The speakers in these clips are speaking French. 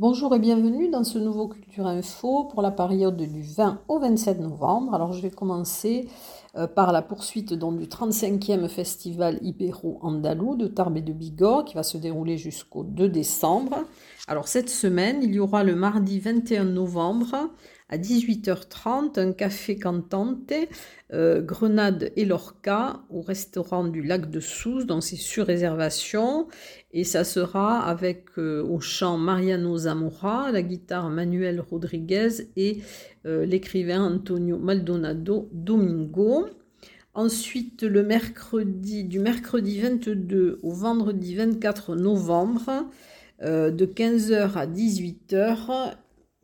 Bonjour et bienvenue dans ce nouveau Culture Info pour la période du 20 au 27 novembre. Alors je vais commencer euh, par la poursuite du 35e festival Ibéro-Andalou de Tarbes et de Bigorre qui va se dérouler jusqu'au 2 décembre. Alors cette semaine, il y aura le mardi 21 novembre à 18h30 un café cantante euh, Grenade et Lorca au restaurant du lac de Sousse, donc c'est sur réservation et ça sera avec euh, au chant Mariano Zamora, la guitare Manuel Rodriguez et euh, l'écrivain Antonio Maldonado Domingo. Ensuite, le mercredi, du mercredi 22 au vendredi 24 novembre, de 15h à 18h,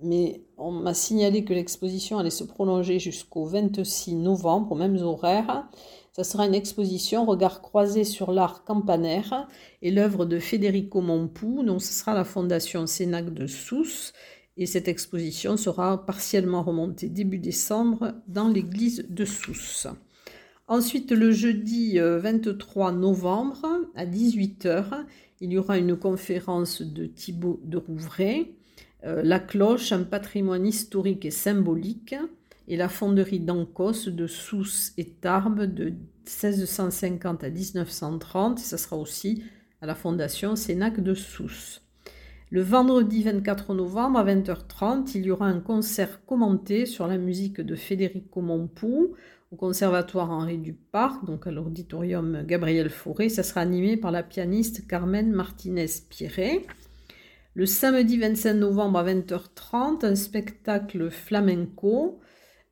mais on m'a signalé que l'exposition allait se prolonger jusqu'au 26 novembre, aux mêmes horaires. Ça sera une exposition regard croisé sur l'art campanaire et l'œuvre de Federico Mompou, donc ce sera la fondation Sénac de Sousse. Et cette exposition sera partiellement remontée début décembre dans l'église de Sousse. Ensuite, le jeudi 23 euh, novembre à 18h, il y aura une conférence de Thibaut de Rouvray la cloche, un patrimoine historique et symbolique, et la fonderie d'Ancos de Sousse et Tarbes de 1650 à 1930. Ce sera aussi à la fondation Sénac de Sousse. Le vendredi 24 novembre à 20h30, il y aura un concert commenté sur la musique de Federico Mompou au Conservatoire Henri Duparc, donc à l'auditorium Gabriel Fauré. Ça sera animé par la pianiste Carmen Martinez-Pierret. Le samedi 25 novembre à 20h30, un spectacle flamenco,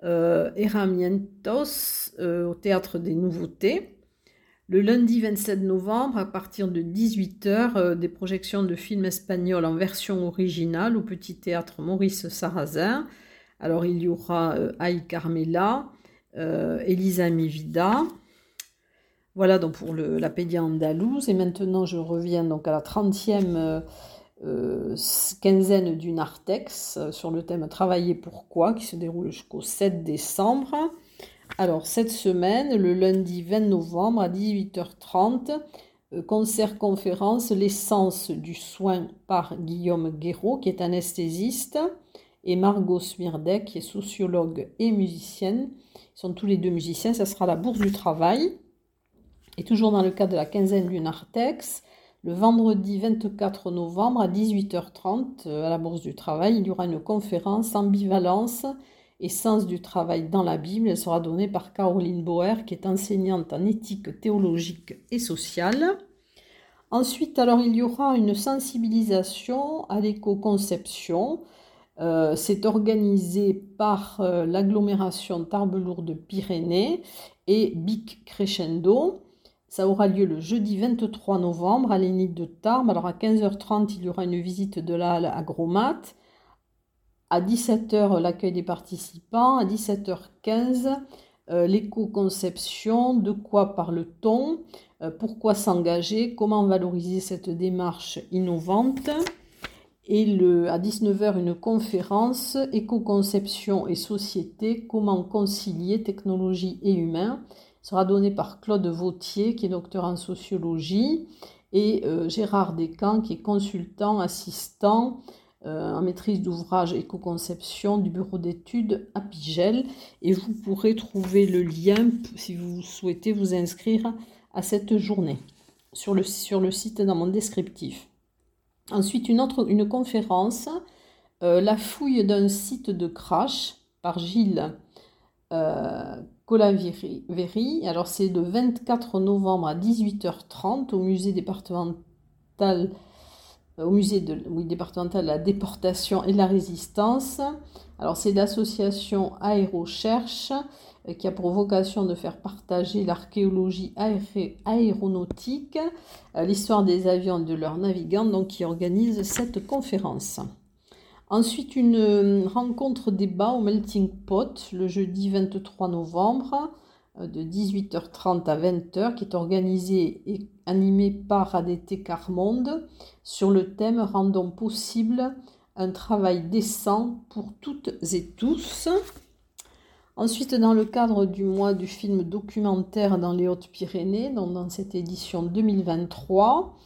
euh, Herramientos, euh, au Théâtre des Nouveautés. Le lundi 27 novembre, à partir de 18h, euh, des projections de films espagnols en version originale au Petit Théâtre Maurice Sarrazin. Alors il y aura Aïe Carmela, Elisa Mivida. Voilà donc pour la pédia andalouse. Et maintenant je reviens donc à la 30e euh, quinzaine du Nartex euh, sur le thème Travailler pourquoi qui se déroule jusqu'au 7 décembre. Alors cette semaine, le lundi 20 novembre à 18h30, euh, concert-conférence L'essence du soin par Guillaume Guéraud qui est anesthésiste et Margot Smirdek qui est sociologue et musicienne. Ils sont tous les deux musiciens, ça sera la Bourse du Travail. Et toujours dans le cadre de la quinzaine du Nartex, le vendredi 24 novembre à 18h30 euh, à la Bourse du Travail, il y aura une conférence Ambivalence et sens du travail dans la Bible. Elle sera donnée par Caroline Boer, qui est enseignante en éthique théologique et sociale. Ensuite, alors, il y aura une sensibilisation à l'éco-conception. Euh, c'est organisé par euh, l'agglomération Tarbes-Lourdes-Pyrénées et Bic Crescendo. Ça aura lieu le jeudi 23 novembre à l'Énide de Tarbes. Alors à 15h30, il y aura une visite de la halle Agromat. À 17h, l'accueil des participants. À 17h15, euh, l'éco-conception. De quoi parle-t-on? Euh, Pourquoi s'engager? Comment valoriser cette démarche innovante? Et à 19h, une conférence Éco-conception et société, comment concilier technologie et humain? Sera donné par Claude Vautier, qui est docteur en sociologie, et euh, Gérard Descamps, qui est consultant, assistant euh, en maîtrise d'ouvrage éco-conception du bureau d'études Apigel. Et vous pourrez trouver le lien si vous souhaitez vous inscrire à cette journée sur le, sur le site dans mon descriptif. Ensuite, une autre une conférence, euh, La fouille d'un site de crash par Gilles Colaveri. Alors c'est le 24 novembre à 18h30 au musée départemental au musée de, départemental de la déportation et de la résistance. Alors c'est l'association Aérocherche euh, qui a pour vocation de faire partager l'archéologie aéronautique, euh, l'histoire des avions et de leurs navigants, donc qui organise cette conférence. Ensuite, une euh, rencontre débat au Melting Pot le jeudi 23 novembre euh, de 18h30 à 20h qui est organisée et animée par ADT Carmonde sur le thème Rendons possible un travail décent pour toutes et tous. Ensuite, dans le cadre du mois du film documentaire dans les Hautes-Pyrénées, dans cette édition 2023,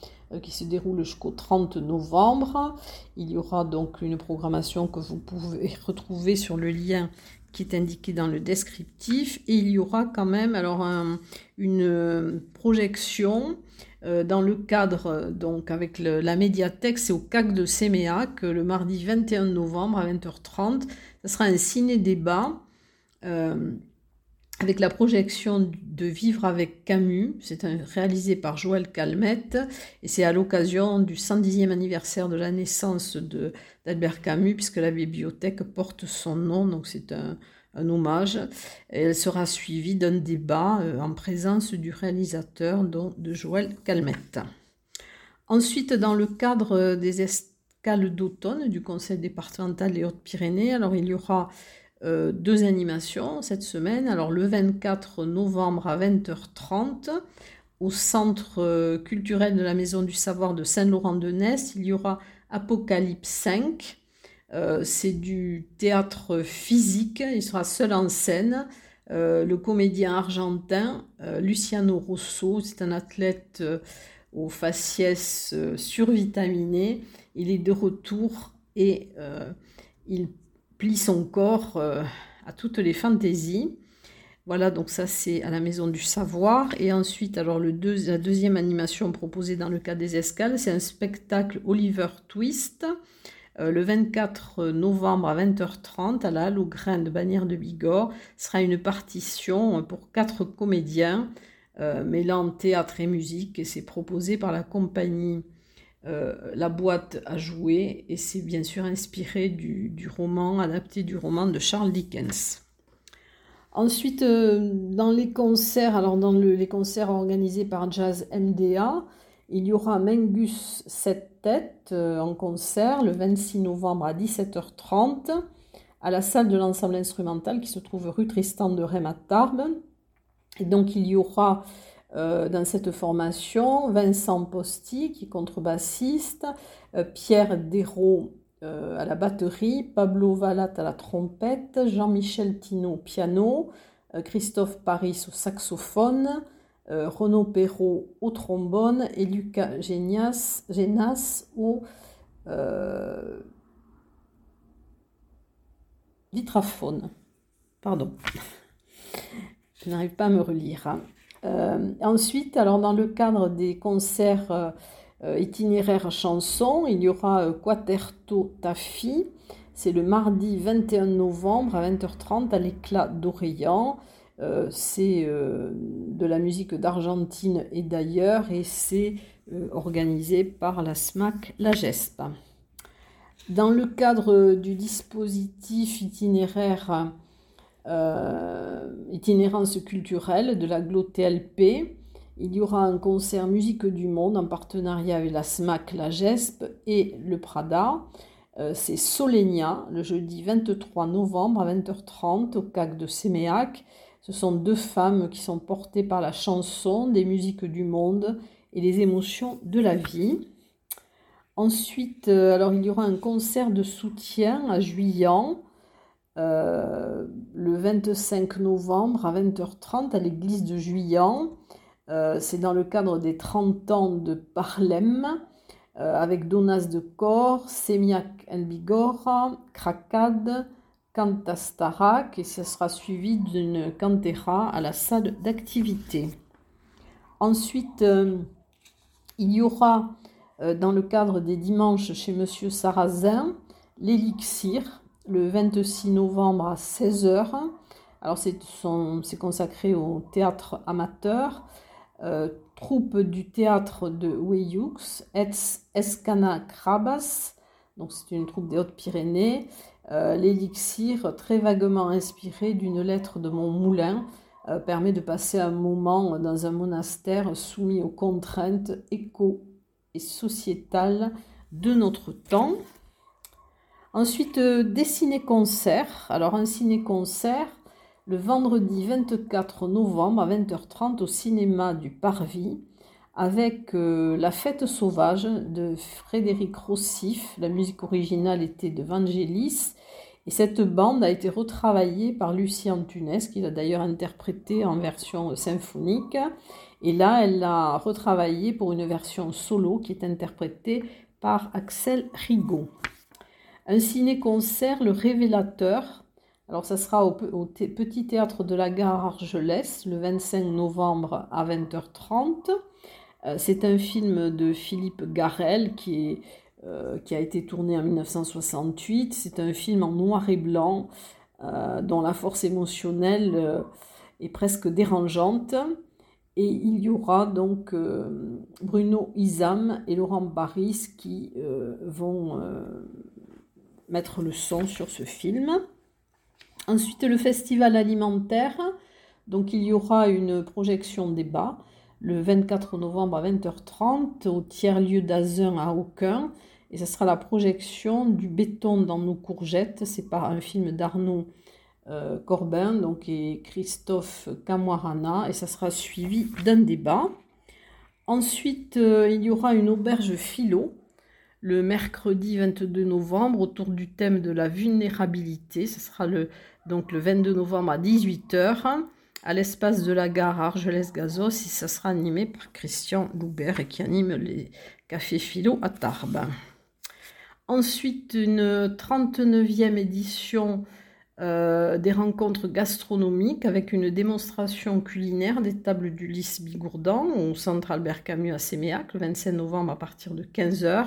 qui se déroule jusqu'au 30 novembre. Il y aura donc une programmation que vous pouvez retrouver sur le lien qui est indiqué dans le descriptif. Et il y aura quand même alors une projection euh, dans le cadre, donc avec la médiathèque, c'est au CAC de Séméac, le mardi 21 novembre à 20h30. Ce sera un ciné-débat euh, avec la projection de Vivre avec Camus. C'est réalisé par Joël Calmette et c'est à l'occasion du 110e anniversaire de la naissance d'Albert Camus, puisque la bibliothèque porte son nom. Donc c'est un, hommage. elle sera suivie d'un débat euh, en présence du réalisateur de Joël Calmette. Ensuite, dans le cadre des escales d'automne du Conseil départemental des Hautes-Pyrénées, alors il y aura euh, deux animations cette semaine. Alors le 24 novembre à 20h30 au centre euh, culturel de la Maison du Savoir de Saint-Laurent-de-Ness, il y aura Apocalypse 5 euh, c'est du théâtre physique, il sera seul en scène. Le comédien argentin Luciano Rosso, c'est un athlète aux faciès survitaminées. Il est de retour et il plie son corps à toutes les fantaisies. Voilà, donc ça c'est à la Maison du Savoir. Et ensuite, alors la deuxième animation proposée dans le cas des escales, c'est un spectacle Oliver Twist. Euh, le 24 novembre à 20h30 à la Halle aux Grains de Bagnères de Bigorre sera une partition pour quatre comédiens euh, mêlant théâtre et musique et c'est proposé par la compagnie euh, La boîte à jouer et c'est bien sûr inspiré du, roman, adapté du roman de Charles Dickens. Ensuite, dans les concerts, alors les concerts organisés par Jazz MDA, il y aura Mengus 7 têtes euh, en concert le 26 novembre à 17h30 à la salle de l'ensemble instrumental qui se trouve rue Tristan de Rennes Et donc il y aura euh, dans cette formation Vincent Posti qui est contrebassiste, euh, Pierre Dérault à la batterie, Pablo Valat à la trompette, Jean-Michel Tino au piano, Christophe Paris au saxophone, euh, Renaud Perrault au trombone et Lucas Génas, au euh, vitraphone. Pardon, je n'arrive pas à me relire. Euh, ensuite, alors dans le cadre des concerts itinéraires chansons, il y aura Quaterto Tafi. C'est le mardi 21 novembre à 20h30 à l'éclat d'Orient. Euh, c'est euh, de la musique d'Argentine et d'ailleurs, et c'est euh, organisé par la SMAC La GESP. Dans le cadre du dispositif itinéraire itinérance culturelle de la GLOTLP, il y aura un concert Musique du Monde en partenariat avec la SMAC, la GESP et le Prada. c'est Solenia, le jeudi 23 novembre à 20h30 au CAC de Séméac. Ce sont deux femmes qui sont portées par la chanson, des musiques du monde et les émotions de la vie. Ensuite, euh, alors il y aura un concert de soutien à Juillan euh, le 25 novembre à 20h30 à l'église de Juillan. Euh, c'est dans le cadre des 30 ans de Parlem avec Donas de Cor, Semiak Bigora, Krakad, Cantastarak et ce sera suivi d'une cantera à la salle d'activité. Ensuite, euh, il y aura euh, dans le cadre des dimanches chez Monsieur Sarrazin l'élixir le 26 novembre à 16h. Alors c'est consacré au théâtre amateur. Euh, troupe du théâtre de Weyux, Escana Krabas, donc c'est une troupe des Hautes-Pyrénées. Euh, l'élixir, très vaguement inspiré d'une lettre de mon moulin, euh, permet de passer un moment dans un monastère soumis aux contraintes éco et sociétales de notre temps. Ensuite, euh, des ciné-concerts. Alors, un ciné-concert le vendredi 24 novembre à 20h30 au cinéma du Parvis avec La fête sauvage de Frédéric Rossif. La musique originale était de Vangelis Et cette bande a été retravaillée par Lucie Antunes, qui l'a d'ailleurs interprétée en version symphonique. Et là, elle l'a retravaillée pour une version solo qui est interprétée par Axel Rigaud. Un ciné-concert, Le Révélateur. Alors, ça sera au, Petit Théâtre de la Gare Argelès le 25 novembre à 20h30. Euh, c'est un film de Philippe Garel qui euh, a été tourné en 1968. C'est un film en noir et blanc euh, dont la force émotionnelle est presque dérangeante. Et il y aura donc Bruno Isam et Laurent Baris qui vont mettre le son sur ce film. Ensuite, le festival alimentaire. Donc, il y aura une projection débat le 24 novembre à 20h30 au tiers-lieu d'Azun à Aucun. Et ce sera la projection du béton dans nos courgettes. C'est par un film d'Arnaud euh, Corbin donc, et Christophe Camoirana. Et ça sera suivi d'un débat. Ensuite, euh, il y aura une auberge philo le mercredi 22 novembre autour du thème de la vulnérabilité. Ce sera le, donc le 22 novembre à 18h à l'espace de la gare Argelès-Gazos et ça sera animé par Christian Loubert qui anime les cafés philo à Tarbes. Ensuite, une 39e édition euh, des rencontres gastronomiques avec une démonstration culinaire des tables du Lys Bigourdan au centre Albert Camus à Séméac le 25 novembre à partir de 15h.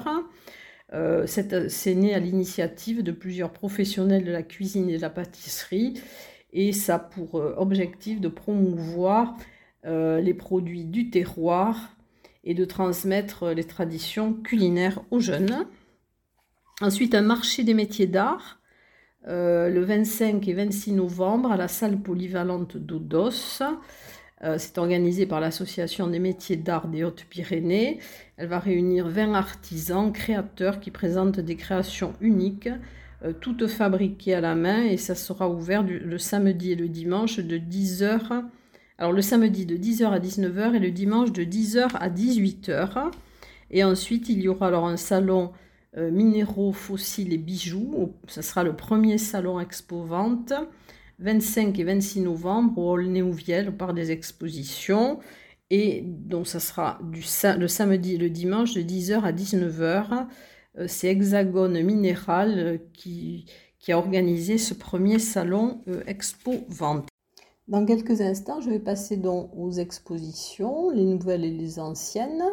Euh, c'est né à l'initiative de plusieurs professionnels de la cuisine et de la pâtisserie et ça a pour euh, objectif de promouvoir les produits du terroir et de transmettre les traditions culinaires aux jeunes. Ensuite, un marché des métiers d'art euh, le 25 et 26 novembre à la salle polyvalente d'Odos. Euh, c'est organisé par l'Association des métiers d'art des Hautes-Pyrénées. Elle va réunir 20 artisans, créateurs qui présentent des créations uniques, euh, toutes fabriquées à la main, et ça sera ouvert le samedi et le dimanche de 10h. Alors le samedi de 10h à 19h et le dimanche de 10h à 18h. Et ensuite, il y aura alors un salon minéraux, fossiles et bijoux. Ce sera le premier salon expo vente, 25 et 26 novembre au Hall Néouviel au parc des expositions. Et donc ça sera du, le samedi et le dimanche de 10h à 19h. Euh, c'est Hexagone Minéral euh, qui, qui, a organisé ce premier salon expo vente. Dans quelques instants, je vais passer donc aux expositions, les nouvelles et les anciennes.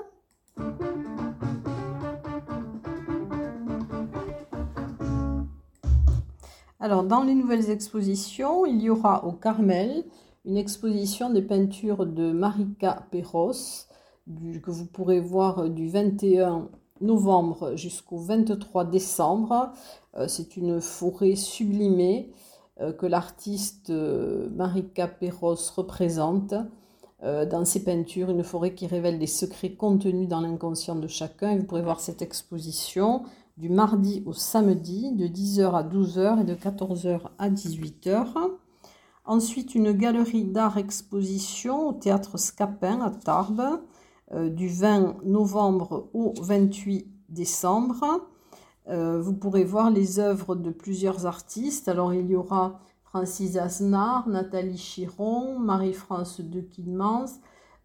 Alors, dans les nouvelles expositions, il y aura au Carmel une exposition des peintures de Marika Perros, que vous pourrez voir du 21 novembre jusqu'au 23 décembre. Euh, c'est une forêt sublimée euh, que l'artiste euh, Marika Perros représente dans ses peintures, une forêt qui révèle les secrets contenus dans l'inconscient de chacun. Vous pourrez voir cette exposition du mardi au samedi de 10h à 12h et de 14h à 18h. Ensuite, une galerie d'art exposition au théâtre Scapin à Tarbes euh, du 20 novembre au 28 décembre. Euh, vous pourrez voir les œuvres de plusieurs artistes. Alors, il y aura Francis Asnard, Nathalie Chiron, Marie-France de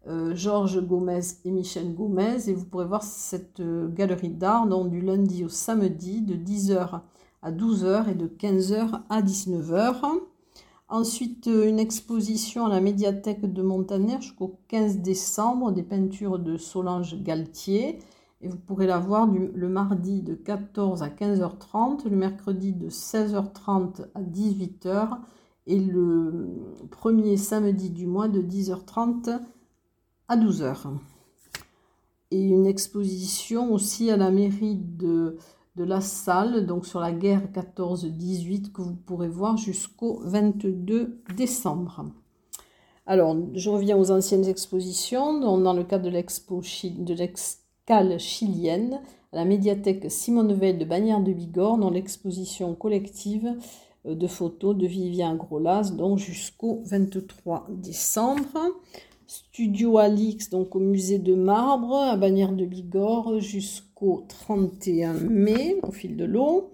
euh, Georges Gomez et Michel Gomez. Et vous pourrez voir cette euh, galerie d'art du lundi au samedi de 10h à 12h et de 15h à 19h. Ensuite, euh, une exposition à la médiathèque de Montaner jusqu'au 15 décembre des peintures de Solange Galtier. Et vous pourrez la voir le mardi de 14 à 15h30, le mercredi de 16h30 à 18h et le premier samedi du mois de 10h30 à 12h. Et une exposition aussi à la mairie de, La Salle, donc sur la guerre 14-18, que vous pourrez voir jusqu'au 22 décembre. Alors, je reviens aux anciennes expositions. dans le cadre de l'expo de l'excale chilienne, à la médiathèque Simone Veil de Bagnères de Bigorre, dans l'exposition collective euh, de photos de Vivien Grolas, donc jusqu'au 23 décembre. Studio Alix, donc au musée de Marbre, à Bagnères de Bigorre, jusqu'au 31 mai, au fil de l'eau.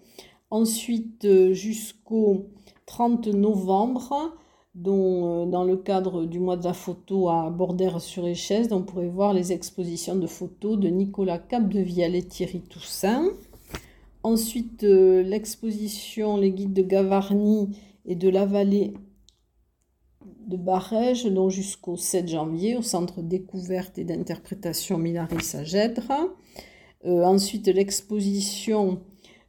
Ensuite, euh, jusqu'au 30 novembre, dont, dans le cadre du mois de la photo à Bordère-sur-Échesse, on pourrait voir les expositions de photos de Nicolas Capdevielle et Thierry Toussaint. Ensuite, l'exposition Les guides de Gavarnie et de la vallée de Barège, donc jusqu'au 7 janvier, au Centre découverte et d'interprétation Milaris à. Euh, ensuite, l'exposition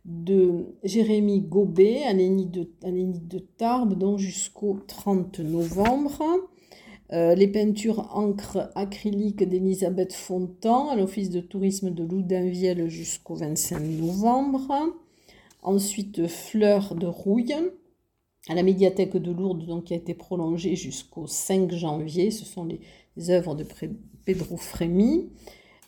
de Jérémy Gobet à l'Énide de, Tarbes, donc jusqu'au 30 novembre. Euh, les peintures encre acrylique d'Elisabeth Fontan à l'Office de tourisme de Loudainvielle jusqu'au 25 novembre. Ensuite, Fleurs de Rouille à la médiathèque de Lourdes, donc, qui a été prolongée jusqu'au 5 janvier. Ce sont les, œuvres de Pedro Frémy.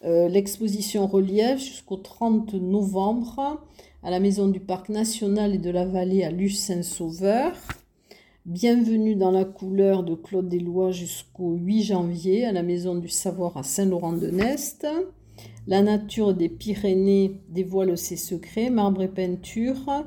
Euh, l'exposition relief jusqu'au 30 novembre à la Maison du Parc National et de la Vallée à Luce-Saint-Sauveur. Bienvenue dans la couleur de Claude Deslois jusqu'au 8 janvier à la Maison du Savoir à Saint-Laurent-de-Nest. La nature des Pyrénées dévoile ses secrets, marbre et peinture.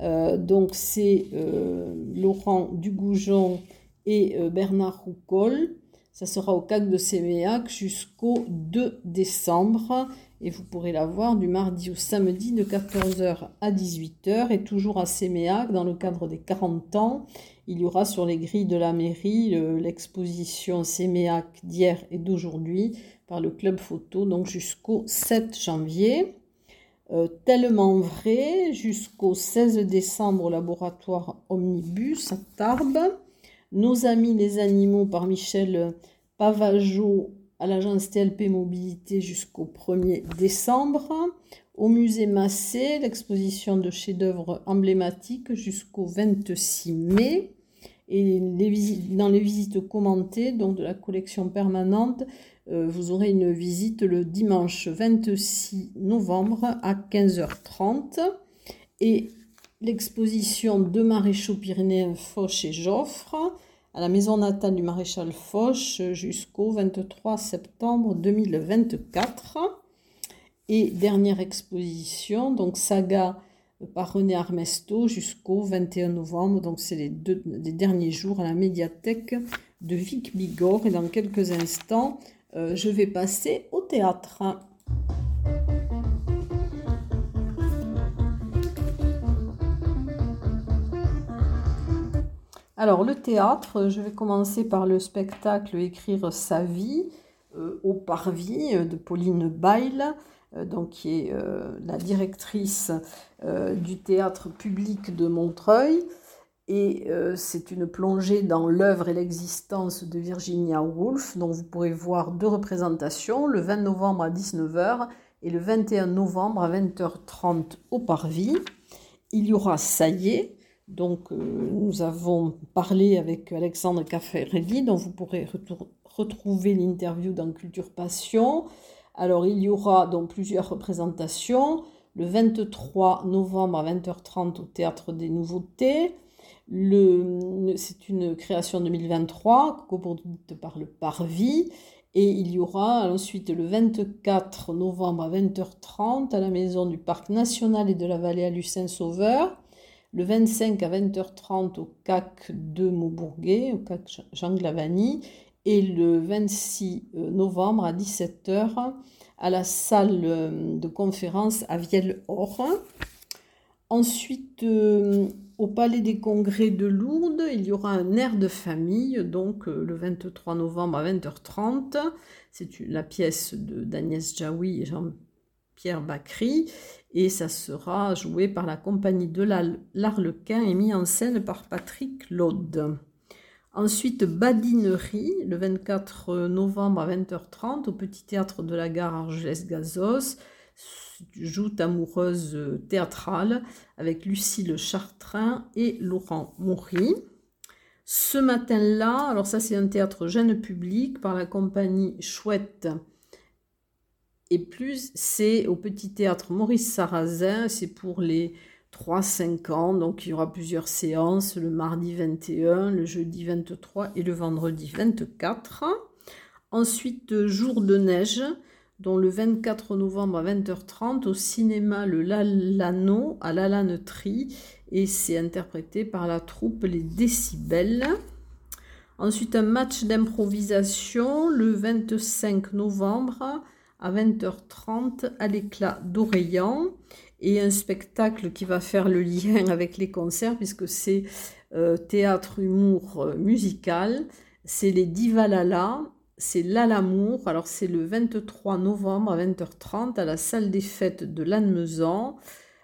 Euh, donc c'est euh, Laurent Dugoujon et euh, Bernard Roucol. Ça sera au CAC de Séméac jusqu'au 2 décembre. Et vous pourrez la voir du mardi au samedi de 14h à 18h. Et toujours à Séméac, dans le cadre des 40 ans, il y aura sur les grilles de la mairie l'exposition Séméac d'hier et d'aujourd'hui par le club photo, donc jusqu'au 7 janvier. Euh, tellement vrai jusqu'au 16 décembre au laboratoire Omnibus à Tarbes. Nos amis les animaux par Michel Pavageau à l'agence TLP Mobilité jusqu'au 1er décembre. Au musée Massé, l'exposition de chefs-d'œuvre emblématiques jusqu'au 26 mai. Et dans les visites commentées, donc de la collection permanente, vous aurez une visite le dimanche 26 novembre à 15h30 et l'exposition de maréchaux pyrénéens Foch et Joffre à la maison natale du maréchal Foch jusqu'au 23 septembre 2024. Et dernière exposition, donc saga par René Armesto jusqu'au 21 novembre. Donc c'est les, deux, les derniers jours à la médiathèque de Vic Bigorre. Et dans quelques instants, euh, je vais passer au théâtre. Alors le théâtre, je vais commencer par le spectacle Écrire sa vie euh, au parvis de Pauline euh, donc, qui est la directrice du théâtre public de Montreuil. Et euh, c'est une plongée dans l'œuvre et l'existence de Virginia Woolf, dont vous pourrez voir deux représentations, le 20 novembre à 19h et le 21 novembre à 20h30 au Parvis. Il y aura Saillé, donc euh, nous avons parlé avec Alexandre Caffarelli, dont vous pourrez retrouver l'interview dans Culture Passion. Alors il y aura donc plusieurs représentations. Le 23 novembre à 20h30 au Théâtre des Nouveautés, c'est une création 2023 coproduite par le Parvis. Et il y aura ensuite le 24 novembre à 20h30 à la maison du Parc national et de la vallée à Lucin-Sauveur. Le 25 à 20h30 au CAC de Maubourguet, au CAC Jean Glavani. Et le 26 euh, novembre à 17h à la salle euh, de conférence à Vielle-Or. Ensuite, euh, au Palais des Congrès de Lourdes, il y aura un air de famille, donc euh, le 23 novembre à 20h30. C'est la pièce d'Agnès Jaoui et Jean-Pierre Bacry, et ça sera joué par la compagnie de l'Arlequin et mis en scène par Patrick Laude. Ensuite, Badinerie, le 24 novembre à 20h30, au Petit Théâtre de la Gare Argelès-Gazos joute amoureuse euh, théâtrale avec Lucille Chartrain et Laurent Moury. Ce matin-là, alors ça c'est un théâtre jeune public par la compagnie Chouette et plus, c'est au petit théâtre Maurice Sarrazin, c'est pour les 3-5 ans, donc il y aura plusieurs séances, le mardi 21, le jeudi 23 et le vendredi 24. Ensuite, jour de neige, dont le 24 novembre à 20h30 au cinéma Le Lalano à Lalannerie et c'est interprété par la troupe Les Décibels. Ensuite, un match d'improvisation le 25 novembre à 20h30 à l'éclat d'Oreillan et un spectacle qui va faire le lien avec les concerts puisque c'est euh, théâtre humour euh, musical. C'est les Divalala, c'est L'Alamour. Alors c'est le 23 novembre à 20h30 à la salle des fêtes de Lannemezan.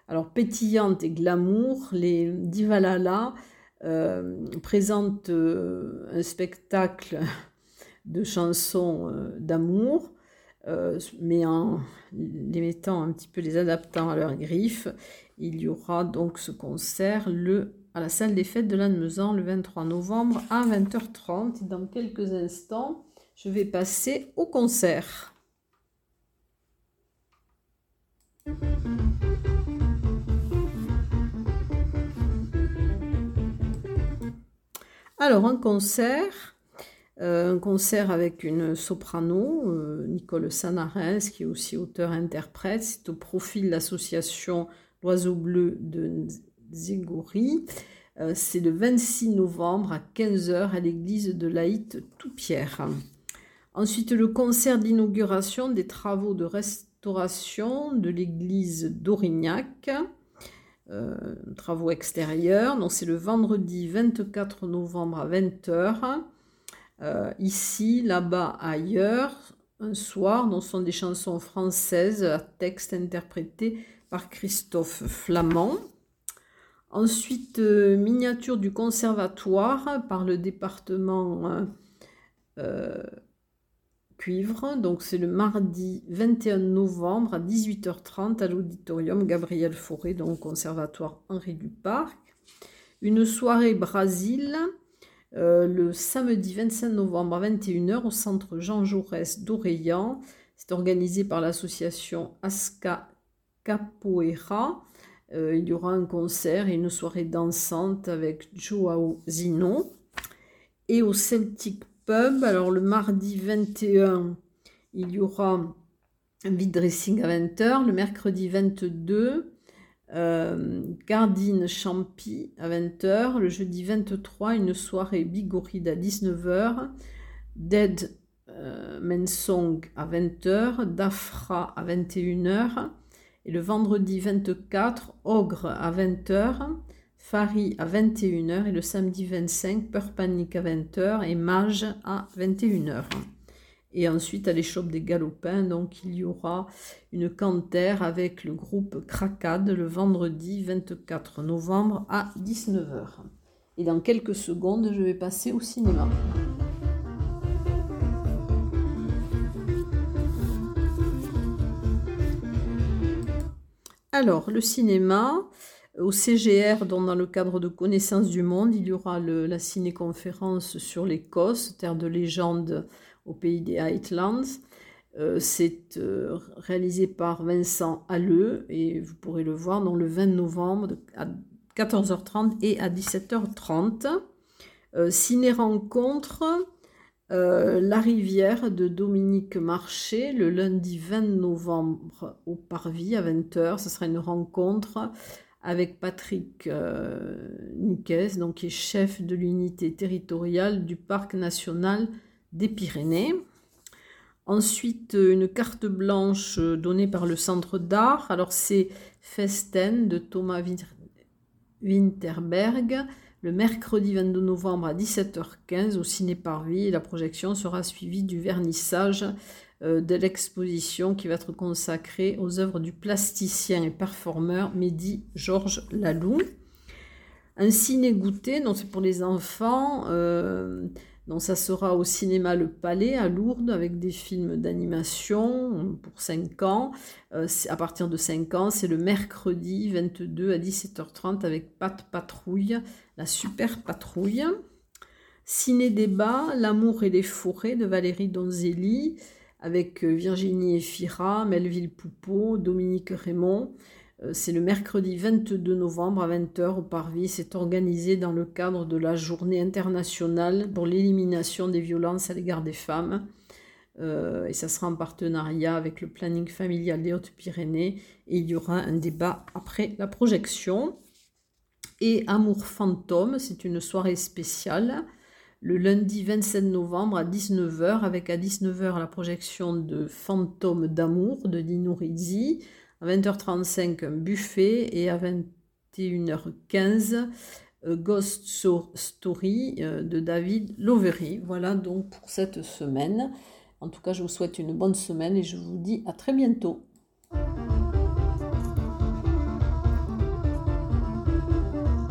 Alors pétillante et glamour, les Divalala euh, présentent un spectacle de chansons d'amour euh, mais en les mettant un petit peu, les adaptant à leur griffe. Il y aura donc ce concert à la salle des fêtes de Lannemezan le 23 novembre à 20h30. Dans quelques instants, je vais passer au concert. Alors, un concert euh, un concert avec une soprano, euh, Nicole Sanarès, qui est aussi auteur-interprète. C'est au profit de l'association L'Oiseau Bleu de Zégouri. Euh, c'est le 26 novembre à 15h à l'église de Laït Toupierre. Ensuite, le concert d'inauguration des travaux de restauration de l'église d'Aurignac. travaux extérieurs. Donc, c'est le vendredi 24 novembre à 20h. Euh, ici, là-bas, ailleurs, un soir, dont sont des chansons françaises à texte interprété par Christophe Flamand. Ensuite, euh, miniature du conservatoire par le département euh, Cuivre. Donc, c'est le mardi 21 novembre à 18h30 à l'auditorium Gabriel Fauré, donc conservatoire Henri Duparc. Une soirée Brésil euh, le samedi 25 novembre à 21h au centre Jean Jaurès d'Oreillan. C'est organisé par l'association Asca Capoeira. Euh, il y aura un concert et une soirée dansante avec Joao Zino. Et au Celtic Alors le mardi 21, il y aura un beat dressing à 20h. Le mercredi 22, euh, Gardine Champy à 20h. Le jeudi 23, une soirée Bigoride à 19h. Dead euh, Mensong à 20h. Dafra à 21h. Et le vendredi 24, Ogre à 20h. Fari à 21h. Et le samedi 25, Peur Panique à 20h. Et Mage à 21h. Et ensuite, à l'échoppe des galopins, donc il y aura une cantère avec le groupe Cracade le vendredi 24 novembre à 19h. Et dans quelques secondes, je vais passer au cinéma. Alors, le cinéma, au CGR, dans le cadre de Connaissance du Monde, il y aura la ciné-conférence sur l'Écosse, terre de légende au pays des Highlands. Euh, c'est euh, réalisé par Vincent Halleux et vous pourrez le voir dans le 20 novembre à 14h30 et à 17h30. Euh, ciné-rencontre La Rivière de Dominique Marché le lundi 20 novembre au Parvis à 20h. Ce sera une rencontre avec Patrick Niquez, donc qui est chef de l'unité territoriale du Parc national des Pyrénées. Ensuite, une carte blanche donnée par le Centre d'art. Alors, c'est Festen de Thomas Winterberg, le mercredi 22 novembre à 17h15 au Ciné Parvis. La projection sera suivie du vernissage euh, de l'exposition qui va être consacrée aux œuvres du plasticien et performeur Mehdi Georges Laloux. Un ciné goûté, donc c'est pour les enfants. Euh, donc ça sera au cinéma Le Palais à Lourdes avec des films d'animation pour 5 ans. Euh, à partir de 5 ans, c'est le mercredi 22 à 17h30 avec Pat Patrouille, la super patrouille. Ciné-débat, L'amour et les forêts de Valérie Donzelli avec euh, Virginie Efira, Melville Poupeau, Dominique Raymond. Euh, c'est le mercredi 22 novembre à 20h au Parvis. C'est organisé dans le cadre de la journée internationale pour l'élimination des violences à l'égard des femmes. Euh, et ça sera en partenariat avec le planning familial des Hautes-Pyrénées. Et il y aura un débat après la projection. Et Amour fantôme, c'est une soirée spéciale le lundi 27 novembre à 19h, avec à 19h la projection de Fantôme d'amour de Dino Rizzi, à 20h35 un buffet et à 21h15 euh, Ghost Story euh, de David Lovery. Voilà donc pour cette semaine. En tout cas, je vous souhaite une bonne semaine et je vous dis à très bientôt.